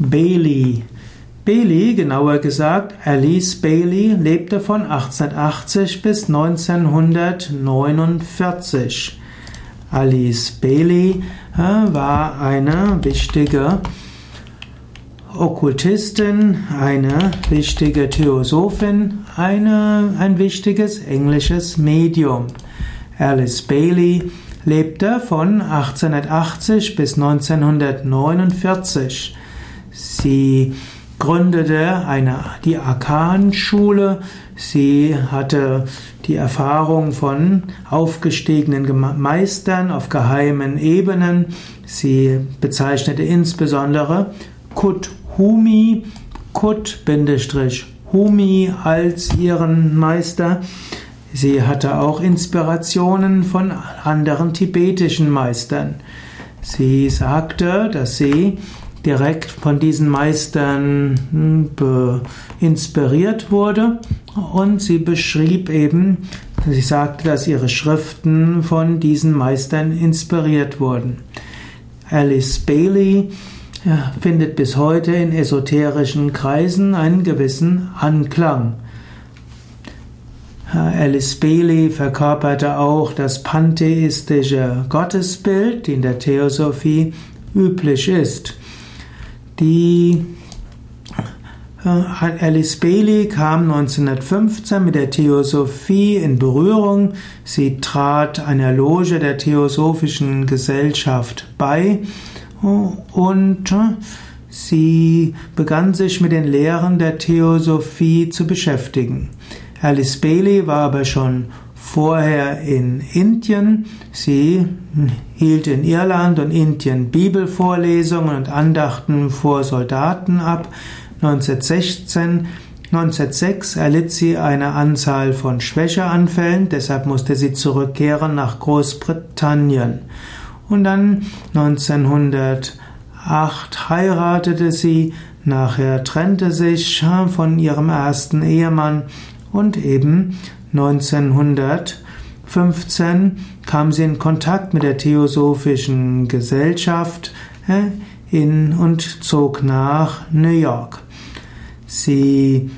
Bailey. Bailey, genauer gesagt Alice Bailey, lebte von 1880 bis 1949. Alice Bailey äh, war eine wichtige Okkultistin, eine wichtige Theosophin, eine, ein wichtiges englisches Medium. Alice Bailey lebte von 1880 bis 1949. Sie gründete eine, die Arkan-Schule. Sie hatte die Erfahrung von aufgestiegenen Meistern auf geheimen Ebenen. Sie bezeichnete insbesondere Kut-Humi, Kut-Humi als ihren Meister. Sie hatte auch Inspirationen von anderen tibetischen Meistern. Sie sagte, dass sie direkt von diesen Meistern hm, inspiriert wurde und sie beschrieb eben, sie sagte, dass ihre Schriften von diesen Meistern inspiriert wurden. Alice Bailey ja, findet bis heute in esoterischen Kreisen einen gewissen Anklang. Alice Bailey verkörperte auch das pantheistische Gottesbild, die in der Theosophie üblich ist. Die äh, Alice Bailey kam 1915 mit der Theosophie in Berührung. Sie trat einer Loge der Theosophischen Gesellschaft bei und sie begann sich mit den Lehren der Theosophie zu beschäftigen. Alice Bailey war aber schon vorher in Indien. Sie hielt in Irland und Indien Bibelvorlesungen und Andachten vor Soldaten ab. 1916 1906 erlitt sie eine Anzahl von Schwächeanfällen, deshalb musste sie zurückkehren nach Großbritannien. Und dann 1908 heiratete sie, nachher trennte sich von ihrem ersten Ehemann und eben 1915 kam sie in Kontakt mit der Theosophischen Gesellschaft in, und zog nach New York. Sie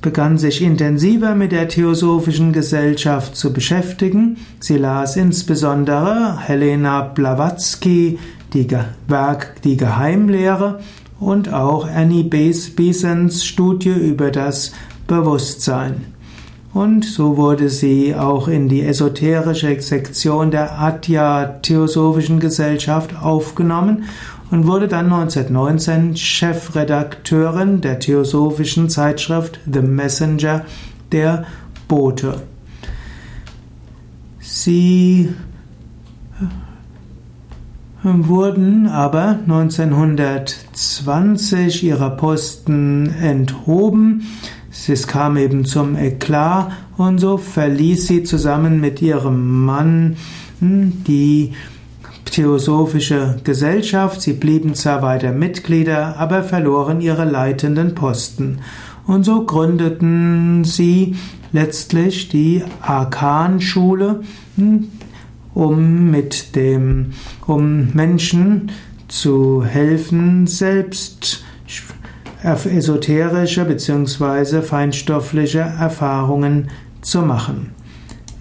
begann sich intensiver mit der Theosophischen Gesellschaft zu beschäftigen. Sie las insbesondere Helena Blavatsky, die Werk Die Geheimlehre und auch Annie Besants Studie über das Bewusstsein. Und so wurde sie auch in die esoterische Sektion der Adya Theosophischen Gesellschaft aufgenommen und wurde dann 1919 Chefredakteurin der theosophischen Zeitschrift The Messenger, der Bote. Sie wurden aber 1920 ihrer Posten enthoben es kam eben zum Eklat und so verließ sie zusammen mit ihrem Mann hm, die Theosophische Gesellschaft. Sie blieben zwar weiter Mitglieder, aber verloren ihre leitenden Posten. Und so gründeten sie letztlich die Arkan-Schule, hm, um mit dem, um Menschen zu helfen, selbst esoterische bzw. feinstoffliche Erfahrungen zu machen.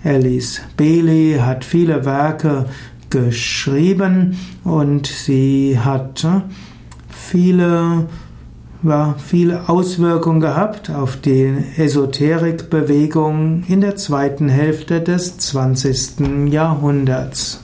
Alice Bailey hat viele Werke geschrieben und sie hat viele, ja, viele Auswirkungen gehabt auf die Esoterikbewegung in der zweiten Hälfte des 20. Jahrhunderts.